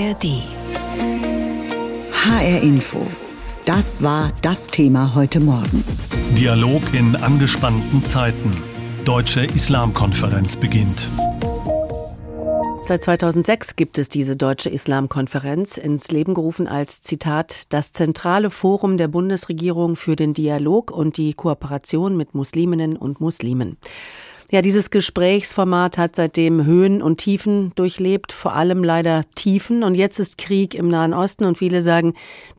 ARD. HR Info. Das war das Thema heute Morgen. Dialog in angespannten Zeiten. Deutsche Islamkonferenz beginnt. Seit 2006 gibt es diese Deutsche Islamkonferenz ins Leben gerufen als Zitat das zentrale Forum der Bundesregierung für den Dialog und die Kooperation mit Musliminnen und Muslimen. Ja, dieses Gesprächsformat hat seitdem Höhen und Tiefen durchlebt, vor allem leider Tiefen. Und jetzt ist Krieg im Nahen Osten und viele sagen,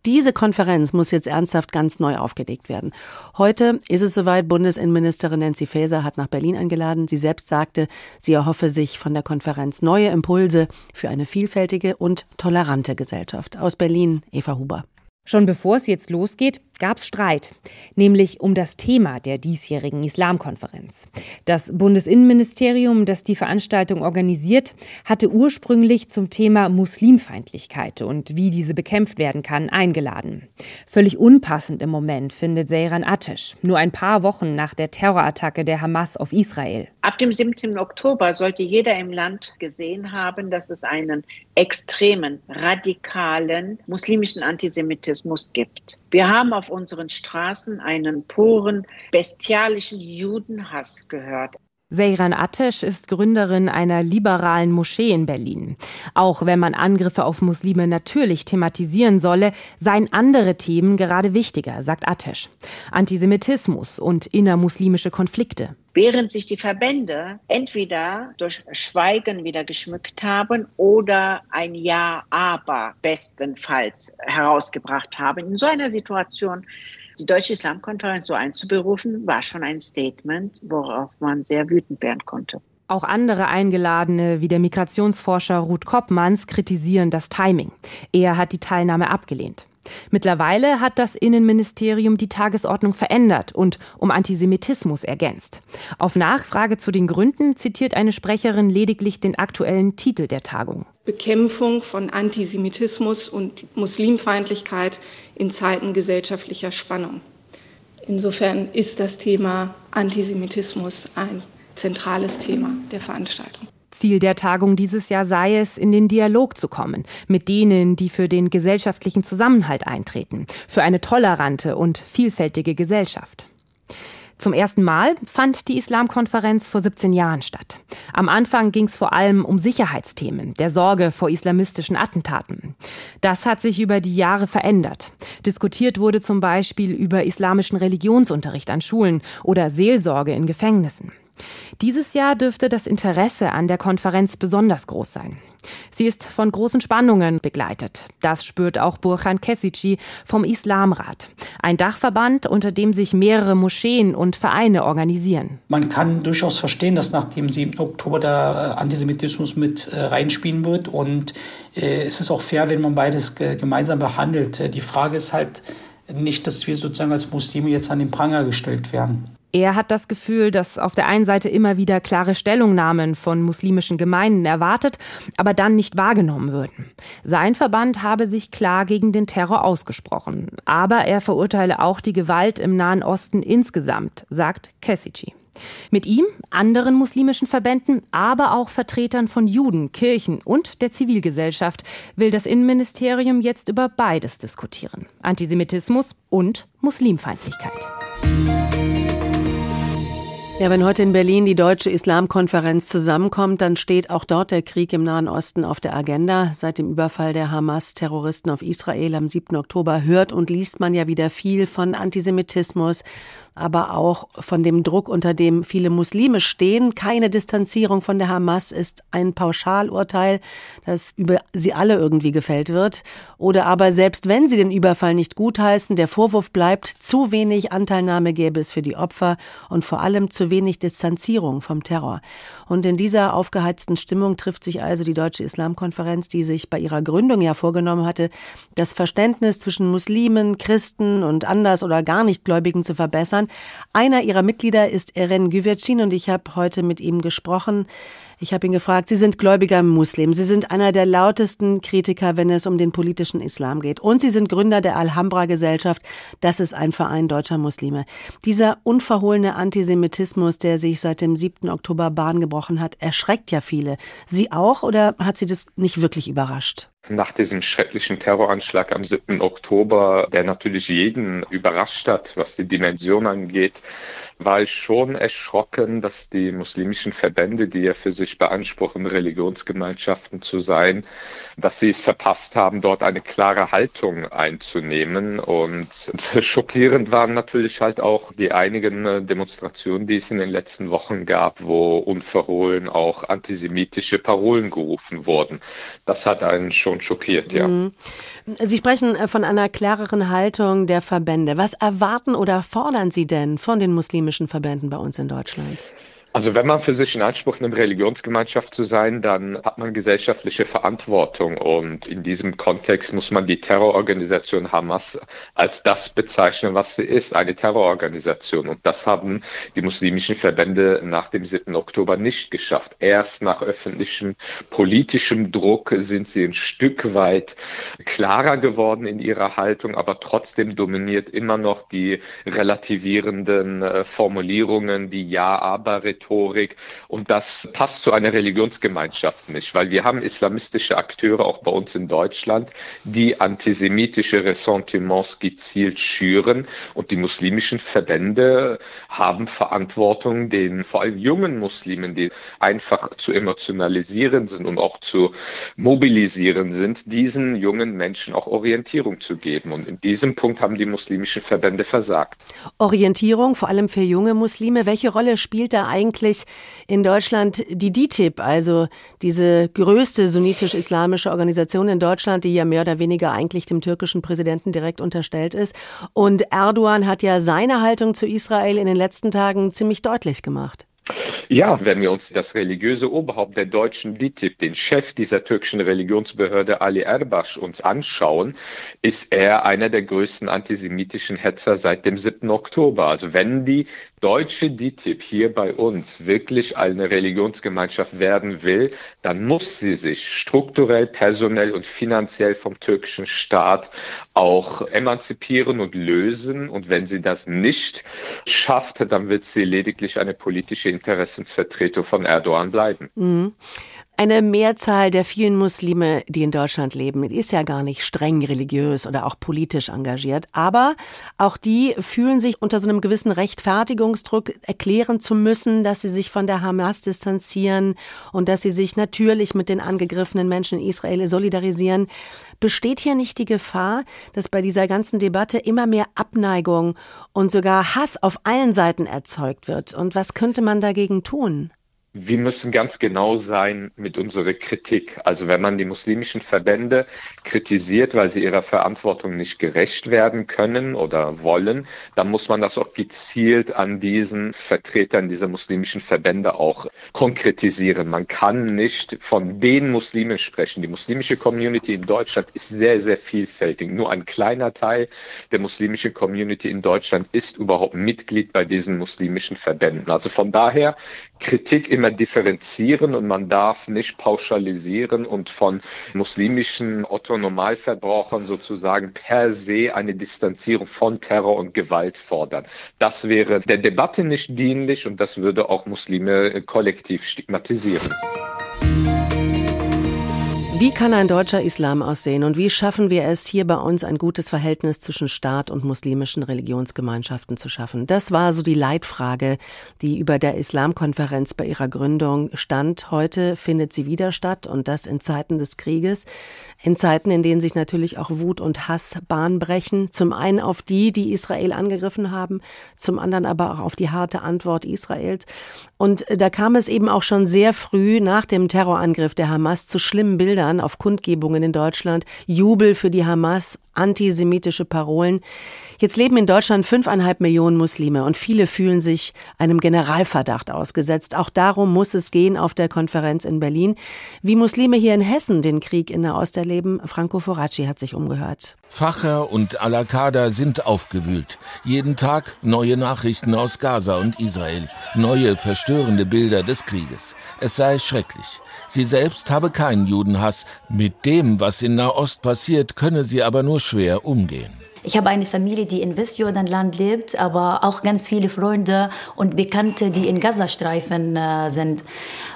diese Konferenz muss jetzt ernsthaft ganz neu aufgelegt werden. Heute ist es soweit, Bundesinnenministerin Nancy Faeser hat nach Berlin eingeladen. Sie selbst sagte, sie erhoffe sich von der Konferenz neue Impulse für eine vielfältige und tolerante Gesellschaft. Aus Berlin, Eva Huber. Schon bevor es jetzt losgeht, gab es Streit, nämlich um das Thema der diesjährigen Islamkonferenz. Das Bundesinnenministerium, das die Veranstaltung organisiert, hatte ursprünglich zum Thema Muslimfeindlichkeit und wie diese bekämpft werden kann, eingeladen. Völlig unpassend im Moment findet Seyran Atesh, nur ein paar Wochen nach der Terrorattacke der Hamas auf Israel. Ab dem 17. Oktober sollte jeder im Land gesehen haben, dass es einen extremen, radikalen muslimischen Antisemitismus gibt. Wir haben auf unseren Straßen einen puren, bestialischen Judenhass gehört. Seyran Atesh ist Gründerin einer liberalen Moschee in Berlin. Auch wenn man Angriffe auf Muslime natürlich thematisieren solle, seien andere Themen gerade wichtiger, sagt Atesh. Antisemitismus und innermuslimische Konflikte. Während sich die Verbände entweder durch Schweigen wieder geschmückt haben oder ein Ja, aber bestenfalls herausgebracht haben. In so einer Situation die Deutsche Islamkonferenz so einzuberufen, war schon ein Statement, worauf man sehr wütend werden konnte. Auch andere Eingeladene wie der Migrationsforscher Ruth Koppmanns kritisieren das Timing. Er hat die Teilnahme abgelehnt. Mittlerweile hat das Innenministerium die Tagesordnung verändert und um Antisemitismus ergänzt. Auf Nachfrage zu den Gründen zitiert eine Sprecherin lediglich den aktuellen Titel der Tagung. Bekämpfung von Antisemitismus und Muslimfeindlichkeit in Zeiten gesellschaftlicher Spannung. Insofern ist das Thema Antisemitismus ein zentrales Thema der Veranstaltung. Ziel der Tagung dieses Jahr sei es, in den Dialog zu kommen mit denen, die für den gesellschaftlichen Zusammenhalt eintreten, für eine tolerante und vielfältige Gesellschaft. Zum ersten Mal fand die Islamkonferenz vor 17 Jahren statt. Am Anfang ging es vor allem um Sicherheitsthemen, der Sorge vor islamistischen Attentaten. Das hat sich über die Jahre verändert. Diskutiert wurde zum Beispiel über islamischen Religionsunterricht an Schulen oder Seelsorge in Gefängnissen. Dieses Jahr dürfte das Interesse an der Konferenz besonders groß sein. Sie ist von großen Spannungen begleitet. Das spürt auch Burhan Kesici vom Islamrat, ein Dachverband, unter dem sich mehrere Moscheen und Vereine organisieren. Man kann durchaus verstehen, dass nach dem 7. Oktober der äh, Antisemitismus mit äh, reinspielen wird und äh, es ist auch fair, wenn man beides gemeinsam behandelt. Die Frage ist halt nicht, dass wir sozusagen als Muslime jetzt an den Pranger gestellt werden. Er hat das Gefühl, dass auf der einen Seite immer wieder klare Stellungnahmen von muslimischen Gemeinden erwartet, aber dann nicht wahrgenommen würden. Sein Verband habe sich klar gegen den Terror ausgesprochen, aber er verurteile auch die Gewalt im Nahen Osten insgesamt, sagt Kessici. Mit ihm, anderen muslimischen Verbänden, aber auch Vertretern von Juden, Kirchen und der Zivilgesellschaft will das Innenministerium jetzt über beides diskutieren. Antisemitismus und Muslimfeindlichkeit. Ja, wenn heute in Berlin die Deutsche Islamkonferenz zusammenkommt, dann steht auch dort der Krieg im Nahen Osten auf der Agenda. Seit dem Überfall der Hamas-Terroristen auf Israel am 7. Oktober hört und liest man ja wieder viel von Antisemitismus, aber auch von dem Druck, unter dem viele Muslime stehen. Keine Distanzierung von der Hamas ist ein Pauschalurteil, das über sie alle irgendwie gefällt wird. Oder aber selbst wenn sie den Überfall nicht gutheißen, der Vorwurf bleibt, zu wenig Anteilnahme gäbe es für die Opfer und vor allem zu wenig Distanzierung vom Terror. Und in dieser aufgeheizten Stimmung trifft sich also die Deutsche Islamkonferenz, die sich bei ihrer Gründung ja vorgenommen hatte, das Verständnis zwischen Muslimen, Christen und anders oder gar nicht Gläubigen zu verbessern. Einer ihrer Mitglieder ist Eren Güvercin und ich habe heute mit ihm gesprochen. Ich habe ihn gefragt, Sie sind gläubiger Muslim. Sie sind einer der lautesten Kritiker, wenn es um den politischen Islam geht. Und Sie sind Gründer der Alhambra-Gesellschaft. Das ist ein Verein deutscher Muslime. Dieser unverhohlene Antisemitismus, der sich seit dem 7. Oktober Bahn gebrochen hat, erschreckt ja viele. Sie auch oder hat Sie das nicht wirklich überrascht? Nach diesem schrecklichen Terroranschlag am 7. Oktober, der natürlich jeden überrascht hat, was die Dimension angeht, war ich schon erschrocken, dass die muslimischen Verbände, die ja für sich beanspruchen, Religionsgemeinschaften zu sein, dass sie es verpasst haben, dort eine klare Haltung einzunehmen. Und schockierend waren natürlich halt auch die einigen Demonstrationen, die es in den letzten Wochen gab, wo unverhohlen auch antisemitische Parolen gerufen wurden. Das hat einen schon schockiert, ja. Mhm. Sie sprechen äh, von einer klareren Haltung der Verbände. Was erwarten oder fordern Sie denn von den muslimischen Verbänden bei uns in Deutschland? Also wenn man für sich in Anspruch nimmt, Religionsgemeinschaft zu sein, dann hat man gesellschaftliche Verantwortung. Und in diesem Kontext muss man die Terrororganisation Hamas als das bezeichnen, was sie ist, eine Terrororganisation. Und das haben die muslimischen Verbände nach dem 7. Oktober nicht geschafft. Erst nach öffentlichem politischem Druck sind sie ein Stück weit klarer geworden in ihrer Haltung, aber trotzdem dominiert immer noch die relativierenden äh, Formulierungen, die Ja-Aber- Rhetorik und das passt zu einer Religionsgemeinschaft nicht, weil wir haben islamistische Akteure auch bei uns in Deutschland, die antisemitische Ressentiments gezielt schüren und die muslimischen Verbände haben Verantwortung, den vor allem jungen Muslimen, die einfach zu emotionalisieren sind und auch zu mobilisieren sind, diesen jungen Menschen auch Orientierung zu geben. Und in diesem Punkt haben die muslimischen Verbände versagt. Orientierung, vor allem für junge Muslime. Welche Rolle spielt da eigentlich eigentlich in Deutschland die DITIB, also diese größte sunnitisch-islamische Organisation in Deutschland, die ja mehr oder weniger eigentlich dem türkischen Präsidenten direkt unterstellt ist. Und Erdogan hat ja seine Haltung zu Israel in den letzten Tagen ziemlich deutlich gemacht. Ja, wenn wir uns das religiöse Oberhaupt der deutschen DITIB, den Chef dieser türkischen Religionsbehörde Ali Erbasch, uns anschauen, ist er einer der größten antisemitischen Hetzer seit dem 7. Oktober. Also wenn die deutsche DITIB hier bei uns wirklich eine Religionsgemeinschaft werden will, dann muss sie sich strukturell, personell und finanziell vom türkischen Staat auch emanzipieren und lösen. Und wenn sie das nicht schafft, dann wird sie lediglich eine politische Interessensvertretung von Erdogan bleiben. Mhm. Eine Mehrzahl der vielen Muslime, die in Deutschland leben, ist ja gar nicht streng religiös oder auch politisch engagiert. Aber auch die fühlen sich unter so einem gewissen Rechtfertigungsdruck erklären zu müssen, dass sie sich von der Hamas distanzieren und dass sie sich natürlich mit den angegriffenen Menschen in Israel solidarisieren. Besteht hier nicht die Gefahr, dass bei dieser ganzen Debatte immer mehr Abneigung und sogar Hass auf allen Seiten erzeugt wird? Und was könnte man dagegen tun? Wir müssen ganz genau sein mit unserer Kritik. Also wenn man die muslimischen Verbände kritisiert, weil sie ihrer Verantwortung nicht gerecht werden können oder wollen, dann muss man das auch gezielt an diesen Vertretern dieser muslimischen Verbände auch konkretisieren. Man kann nicht von den Muslimen sprechen. Die muslimische Community in Deutschland ist sehr, sehr vielfältig. Nur ein kleiner Teil der muslimischen Community in Deutschland ist überhaupt Mitglied bei diesen muslimischen Verbänden. Also von daher Kritik immer differenzieren und man darf nicht pauschalisieren und von muslimischen Otto-Normalverbrauchern sozusagen per se eine Distanzierung von Terror und Gewalt fordern. Das wäre der Debatte nicht dienlich und das würde auch Muslime kollektiv stigmatisieren. Wie kann ein deutscher Islam aussehen und wie schaffen wir es, hier bei uns ein gutes Verhältnis zwischen Staat und muslimischen Religionsgemeinschaften zu schaffen? Das war so die Leitfrage, die über der Islamkonferenz bei ihrer Gründung stand. Heute findet sie wieder statt und das in Zeiten des Krieges, in Zeiten, in denen sich natürlich auch Wut und Hass Bahn brechen. Zum einen auf die, die Israel angegriffen haben, zum anderen aber auch auf die harte Antwort Israels. Und da kam es eben auch schon sehr früh nach dem Terrorangriff der Hamas zu schlimmen Bildern Bildern auf Kundgebungen in Deutschland, Jubel für die Hamas, antisemitische Parolen. Jetzt leben in Deutschland fünfeinhalb Millionen Muslime und viele fühlen sich einem Generalverdacht ausgesetzt. Auch darum muss es gehen auf der Konferenz in Berlin. Wie Muslime hier in Hessen den Krieg in der Ost erleben, Franco Foracci hat sich umgehört. Facher und Al-Qaida sind aufgewühlt. Jeden Tag neue Nachrichten aus Gaza und Israel, neue verstörende Bilder des Krieges. Es sei schrecklich. Sie selbst habe keinen Judenhass. Mit dem, was in Nahost passiert, könne sie aber nur schwer umgehen. Ich habe eine Familie, die in Westjordanland lebt, aber auch ganz viele Freunde und Bekannte, die in Gazastreifen äh, sind.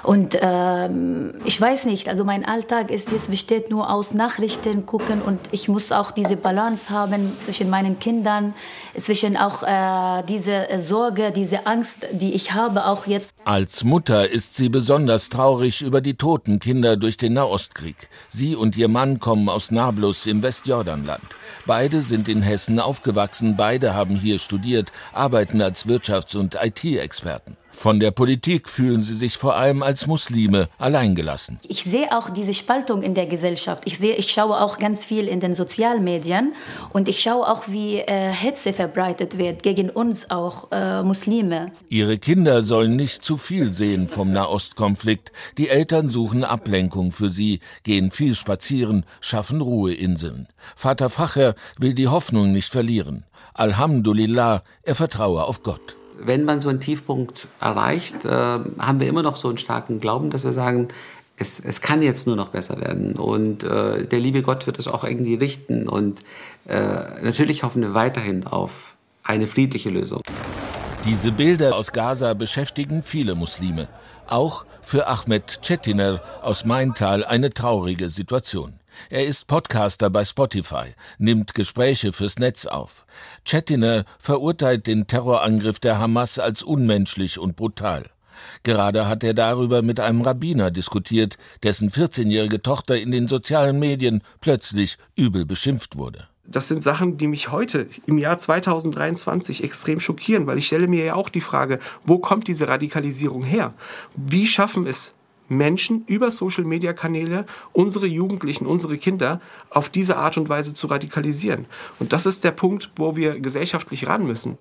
Und ähm, ich weiß nicht, also mein Alltag ist jetzt besteht nur aus Nachrichten gucken und ich muss auch diese Balance haben zwischen meinen Kindern, zwischen auch äh, diese Sorge, diese Angst, die ich habe, auch jetzt. Als Mutter ist sie besonders traurig über die toten Kinder durch den Nahostkrieg. Sie und ihr Mann kommen aus Nablus im Westjordanland. Beide sind in Hessen aufgewachsen, beide haben hier studiert, arbeiten als Wirtschafts- und IT-Experten. Von der Politik fühlen sie sich vor allem als Muslime alleingelassen. Ich sehe auch diese Spaltung in der Gesellschaft. Ich sehe, ich schaue auch ganz viel in den Sozialmedien und ich schaue auch, wie äh, Hetze verbreitet wird gegen uns auch äh, Muslime. Ihre Kinder sollen nicht zu viel sehen vom Nahostkonflikt. Die Eltern suchen Ablenkung für sie, gehen viel spazieren, schaffen Ruheinseln. Vater Facher will die Hoffnung nicht verlieren. Alhamdulillah, er vertraue auf Gott wenn man so einen Tiefpunkt erreicht, äh, haben wir immer noch so einen starken Glauben, dass wir sagen, es, es kann jetzt nur noch besser werden und äh, der liebe Gott wird es auch irgendwie richten und äh, natürlich hoffen wir weiterhin auf eine friedliche Lösung. Diese Bilder aus Gaza beschäftigen viele Muslime. Auch für Ahmed Cetiner aus Maintal eine traurige Situation. Er ist Podcaster bei Spotify, nimmt Gespräche fürs Netz auf. Chetiner verurteilt den Terrorangriff der Hamas als unmenschlich und brutal. Gerade hat er darüber mit einem Rabbiner diskutiert, dessen 14-jährige Tochter in den sozialen Medien plötzlich übel beschimpft wurde. Das sind Sachen, die mich heute im Jahr 2023 extrem schockieren, weil ich stelle mir ja auch die Frage, wo kommt diese Radikalisierung her? Wie schaffen es Menschen über Social-Media-Kanäle, unsere Jugendlichen, unsere Kinder auf diese Art und Weise zu radikalisieren. Und das ist der Punkt, wo wir gesellschaftlich ran müssen.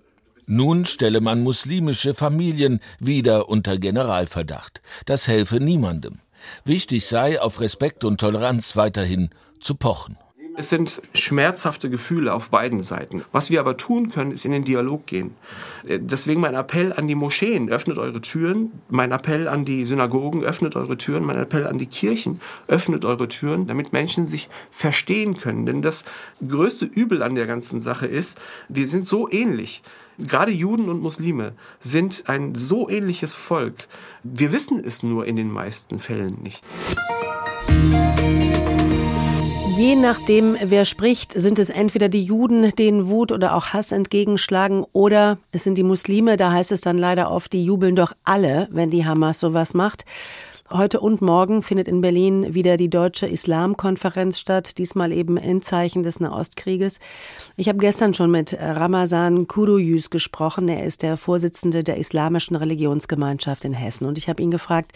Nun stelle man muslimische Familien wieder unter Generalverdacht. Das helfe niemandem. Wichtig sei, auf Respekt und Toleranz weiterhin zu pochen. Es sind schmerzhafte Gefühle auf beiden Seiten. Was wir aber tun können, ist in den Dialog gehen. Äh, deswegen mein Appell an die Moscheen, öffnet eure Türen. Mein Appell an die Synagogen, öffnet eure Türen. Mein Appell an die Kirchen, öffnet eure Türen, damit Menschen sich verstehen können. Denn das größte Übel an der ganzen Sache ist, wir sind so ähnlich. Gerade Juden und Muslime sind ein so ähnliches Volk. Wir wissen es nur in den meisten Fällen nicht. Je nachdem, wer spricht, sind es entweder die Juden, denen Wut oder auch Hass entgegenschlagen, oder es sind die Muslime, da heißt es dann leider oft, die jubeln doch alle, wenn die Hamas sowas macht. Heute und morgen findet in Berlin wieder die Deutsche Islamkonferenz statt, diesmal eben in Zeichen des Nahostkrieges. Ich habe gestern schon mit Ramazan Kuruyüz gesprochen. Er ist der Vorsitzende der Islamischen Religionsgemeinschaft in Hessen. Und ich habe ihn gefragt,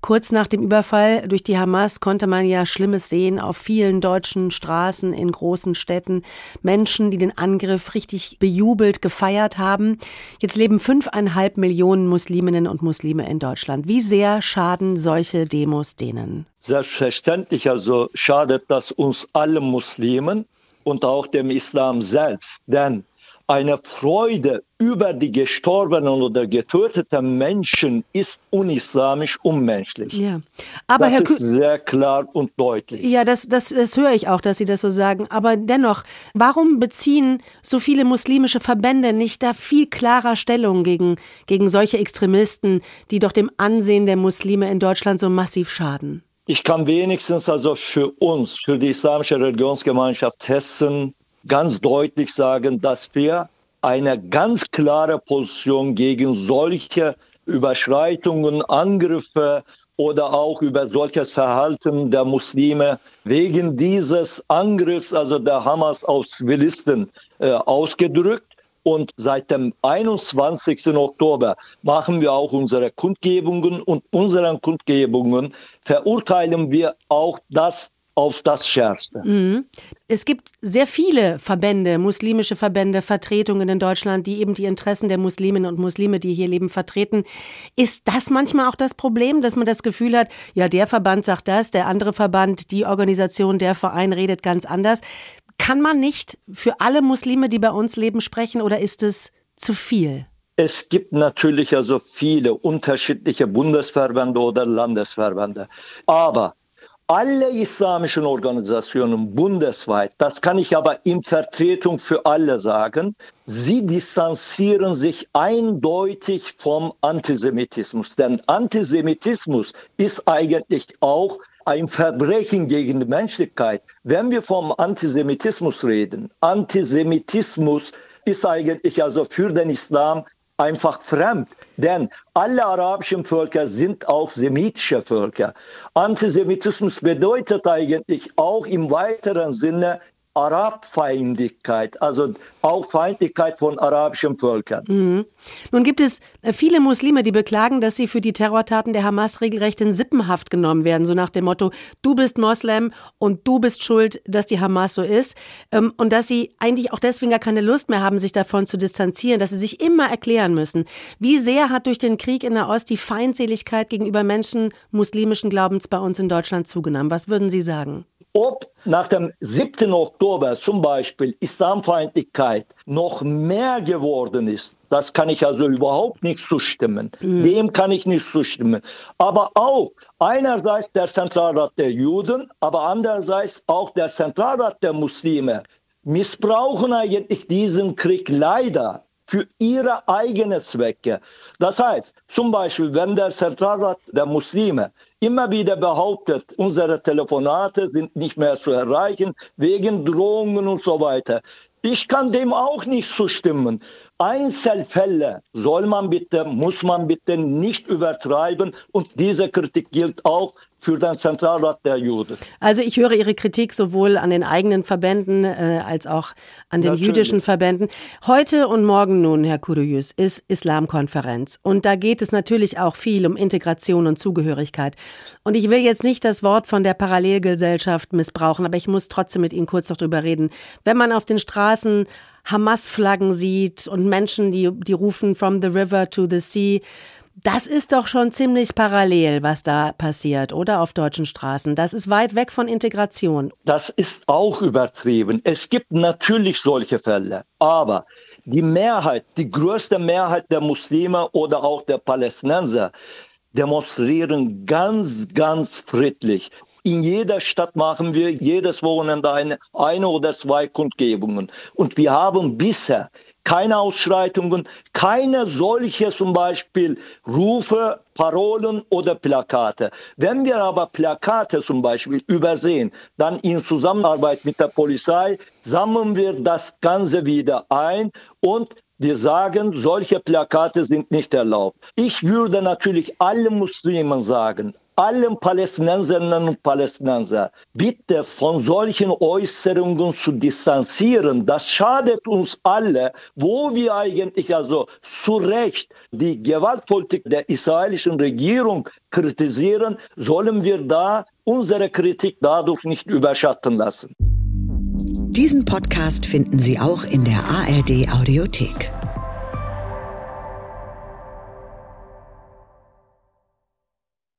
kurz nach dem Überfall durch die Hamas konnte man ja Schlimmes sehen auf vielen deutschen Straßen in großen Städten. Menschen, die den Angriff richtig bejubelt, gefeiert haben. Jetzt leben fünfeinhalb Millionen Musliminnen und Muslime in Deutschland. Wie sehr schaden solche Demos denen? Selbstverständlich also schadet das uns allen Muslimen und auch dem Islam selbst. Denn eine Freude über die gestorbenen oder getöteten Menschen ist unislamisch, unmenschlich. Ja, aber das Herr ist sehr klar und deutlich. Ja, das, das, das höre ich auch, dass Sie das so sagen. Aber dennoch, warum beziehen so viele muslimische Verbände nicht da viel klarer Stellung gegen, gegen solche Extremisten, die doch dem Ansehen der Muslime in Deutschland so massiv schaden? Ich kann wenigstens also für uns, für die Islamische Religionsgemeinschaft Hessen, ganz deutlich sagen, dass wir eine ganz klare Position gegen solche Überschreitungen, Angriffe oder auch über solches Verhalten der Muslime wegen dieses Angriffs, also der Hamas auf Zivilisten, äh, ausgedrückt. Und seit dem 21. Oktober machen wir auch unsere Kundgebungen und unseren Kundgebungen verurteilen wir auch das auf das Schärfste. Mhm. Es gibt sehr viele Verbände, muslimische Verbände, Vertretungen in Deutschland, die eben die Interessen der Musliminnen und Muslime, die hier leben, vertreten. Ist das manchmal auch das Problem, dass man das Gefühl hat, ja, der Verband sagt das, der andere Verband, die Organisation, der Verein redet ganz anders? Kann man nicht für alle Muslime, die bei uns leben, sprechen oder ist es zu viel? Es gibt natürlich also viele unterschiedliche Bundesverbände oder Landesverbände. Aber alle islamischen Organisationen bundesweit, das kann ich aber in Vertretung für alle sagen, sie distanzieren sich eindeutig vom Antisemitismus. Denn Antisemitismus ist eigentlich auch ein Verbrechen gegen die Menschlichkeit. Wenn wir vom Antisemitismus reden, Antisemitismus ist eigentlich also für den Islam einfach fremd. Denn alle arabischen Völker sind auch semitische Völker. Antisemitismus bedeutet eigentlich auch im weiteren Sinne Arabfeindlichkeit, also auch Feindlichkeit von arabischen Völkern. Mhm. Nun gibt es viele Muslime, die beklagen, dass sie für die Terrortaten der Hamas regelrecht in Sippenhaft genommen werden, so nach dem Motto, du bist Moslem und du bist schuld, dass die Hamas so ist. Ähm, und dass sie eigentlich auch deswegen gar keine Lust mehr haben, sich davon zu distanzieren, dass sie sich immer erklären müssen. Wie sehr hat durch den Krieg in der Ost die Feindseligkeit gegenüber Menschen muslimischen Glaubens bei uns in Deutschland zugenommen? Was würden Sie sagen? Ob nach dem 7. Oktober zum Beispiel Islamfeindlichkeit noch mehr geworden ist, das kann ich also überhaupt nicht zustimmen. Mhm. Dem kann ich nicht zustimmen. Aber auch einerseits der Zentralrat der Juden, aber andererseits auch der Zentralrat der Muslime missbrauchen eigentlich diesen Krieg leider für ihre eigenen Zwecke. Das heißt, zum Beispiel, wenn der Zentralrat der Muslime immer wieder behauptet, unsere Telefonate sind nicht mehr zu erreichen wegen Drohungen und so weiter. Ich kann dem auch nicht zustimmen. Einzelfälle soll man bitte, muss man bitte nicht übertreiben und diese Kritik gilt auch für den Zentralrat der Juden. Also ich höre Ihre Kritik sowohl an den eigenen Verbänden äh, als auch an den Natürlich. jüdischen Verbänden. Heute und morgen nun, Herr Kuruyüz, ist Islamkonferenz. Und da geht es natürlich auch viel um Integration und Zugehörigkeit. Und ich will jetzt nicht das Wort von der Parallelgesellschaft missbrauchen, aber ich muss trotzdem mit Ihnen kurz noch drüber reden. Wenn man auf den Straßen Hamas-Flaggen sieht und Menschen, die, die rufen from the river to the sea, das ist doch schon ziemlich parallel, was da passiert, oder auf deutschen Straßen. Das ist weit weg von Integration. Das ist auch übertrieben. Es gibt natürlich solche Fälle, aber die Mehrheit, die größte Mehrheit der Muslime oder auch der Palästinenser demonstrieren ganz, ganz friedlich. In jeder Stadt machen wir jedes Wochenende eine, eine oder zwei Kundgebungen. Und wir haben bisher keine Ausschreitungen, keine solche zum Beispiel Rufe, Parolen oder Plakate. Wenn wir aber Plakate zum Beispiel übersehen, dann in Zusammenarbeit mit der Polizei sammeln wir das Ganze wieder ein und wir sagen, solche Plakate sind nicht erlaubt. Ich würde natürlich allen Muslimen sagen, allen Palästinenserinnen und Palästinenser bitte von solchen Äußerungen zu distanzieren. Das schadet uns alle, wo wir eigentlich also zu Recht die Gewaltpolitik der israelischen Regierung kritisieren, sollen wir da unsere Kritik dadurch nicht überschatten lassen. Diesen Podcast finden Sie auch in der ARD Audiothek.